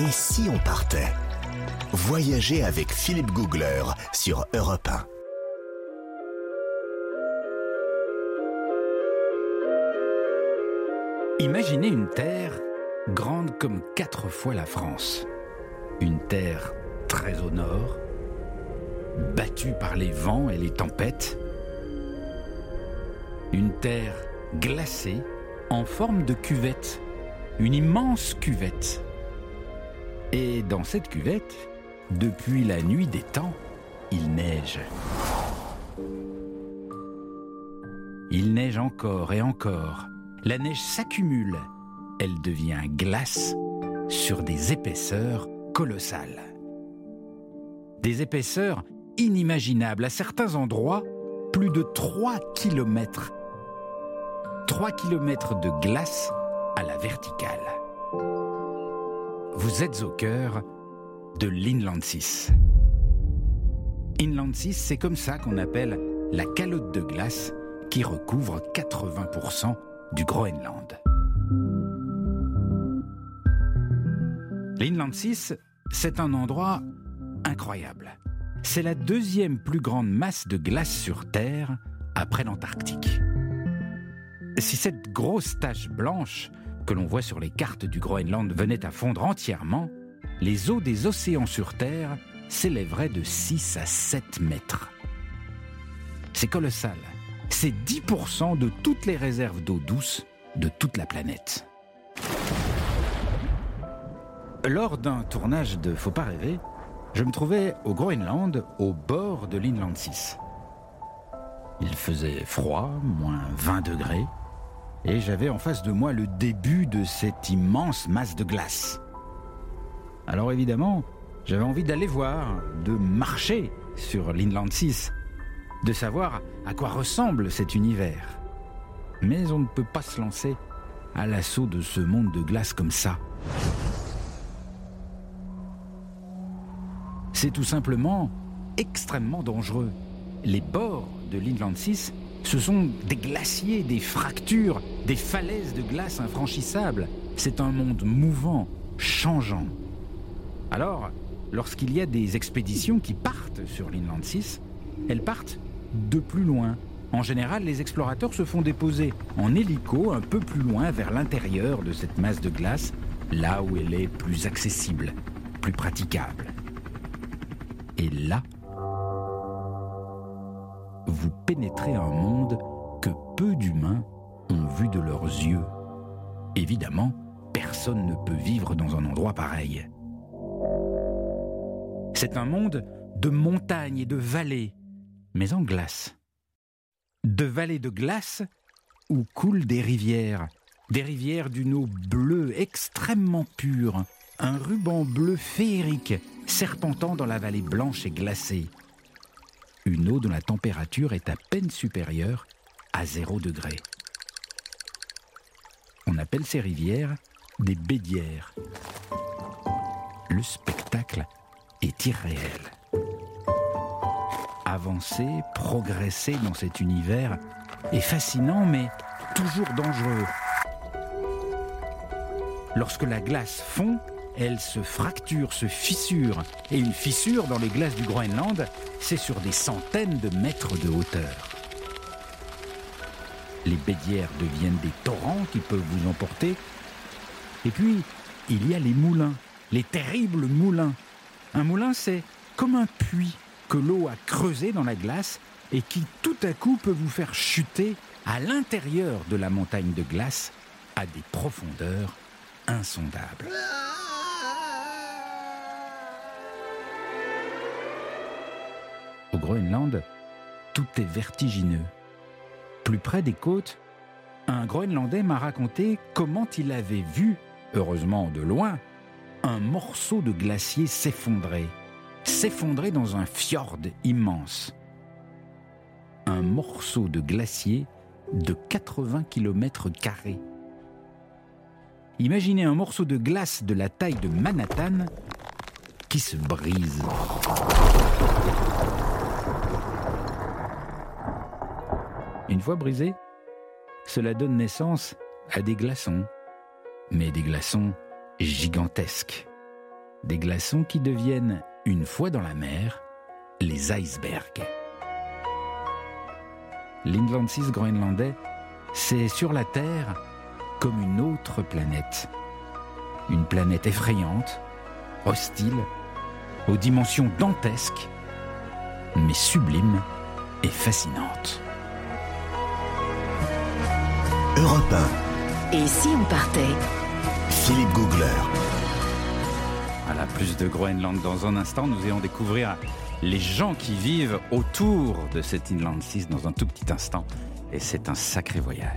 Et si on partait? Voyager avec Philippe Googler sur Europe 1. Imaginez une terre grande comme quatre fois la France. Une terre très au nord, battue par les vents et les tempêtes. Une terre glacée en forme de cuvette, une immense cuvette. Et dans cette cuvette, depuis la nuit des temps, il neige. Il neige encore et encore. La neige s'accumule. Elle devient glace sur des épaisseurs colossales. Des épaisseurs inimaginables à certains endroits, plus de 3 km. 3 km de glace à la verticale. Vous êtes au cœur de l'Inland 6. Inland 6, c'est comme ça qu'on appelle la calotte de glace qui recouvre 80% du Groenland. L'Inland 6, c'est un endroit incroyable. C'est la deuxième plus grande masse de glace sur Terre après l'Antarctique. Si cette grosse tache blanche que l'on voit sur les cartes du Groenland venait à fondre entièrement, les eaux des océans sur Terre s'élèveraient de 6 à 7 mètres. C'est colossal. C'est 10% de toutes les réserves d'eau douce de toute la planète. Lors d'un tournage de Faut pas rêver, je me trouvais au Groenland, au bord de l'Inland 6. Il faisait froid, moins 20 degrés, et j'avais en face de moi le début de cette immense masse de glace. Alors évidemment, j'avais envie d'aller voir, de marcher sur l'Inland 6, de savoir à quoi ressemble cet univers. Mais on ne peut pas se lancer à l'assaut de ce monde de glace comme ça. C'est tout simplement extrêmement dangereux. Les bords de l'Inland 6, ce sont des glaciers, des fractures, des falaises de glace infranchissables. C'est un monde mouvant, changeant. Alors, lorsqu'il y a des expéditions qui partent sur l'Inland 6, elles partent de plus loin. En général, les explorateurs se font déposer en hélico un peu plus loin vers l'intérieur de cette masse de glace, là où elle est plus accessible, plus praticable. Et là, vous pénétrez un monde que peu d'humains ont vu de leurs yeux. Évidemment, personne ne peut vivre dans un endroit pareil. C'est un monde de montagnes et de vallées, mais en glace. De vallées de glace où coulent des rivières, des rivières d'une eau bleue extrêmement pure, un ruban bleu féerique serpentant dans la vallée blanche et glacée. Une eau dont la température est à peine supérieure à 0 degré. On appelle ces rivières des bédières. Le spectacle est irréel. Avancer, progresser dans cet univers est fascinant mais toujours dangereux. Lorsque la glace fond, elle se fracture, se fissure. Et une fissure dans les glaces du Groenland, c'est sur des centaines de mètres de hauteur. Les bédières deviennent des torrents qui peuvent vous emporter. Et puis, il y a les moulins, les terribles moulins un moulin, c'est comme un puits que l'eau a creusé dans la glace et qui tout à coup peut vous faire chuter à l'intérieur de la montagne de glace à des profondeurs insondables. Groenland, tout est vertigineux. Plus près des côtes, un Groenlandais m'a raconté comment il avait vu, heureusement de loin, un morceau de glacier s'effondrer, s'effondrer dans un fjord immense. Un morceau de glacier de 80 km. Imaginez un morceau de glace de la taille de Manhattan qui se brise. Une fois brisé, cela donne naissance à des glaçons, mais des glaçons gigantesques. Des glaçons qui deviennent, une fois dans la mer, les icebergs. L'Inland 6 groenlandais, c'est sur la Terre comme une autre planète. Une planète effrayante, hostile, aux dimensions dantesques, mais sublime et fascinante. Europe Et si on partait? 1, Philippe Googler. Voilà, plus de Groenland dans un instant. Nous allons découvrir les gens qui vivent autour de cet Inland 6 dans un tout petit instant. Et c'est un sacré voyage.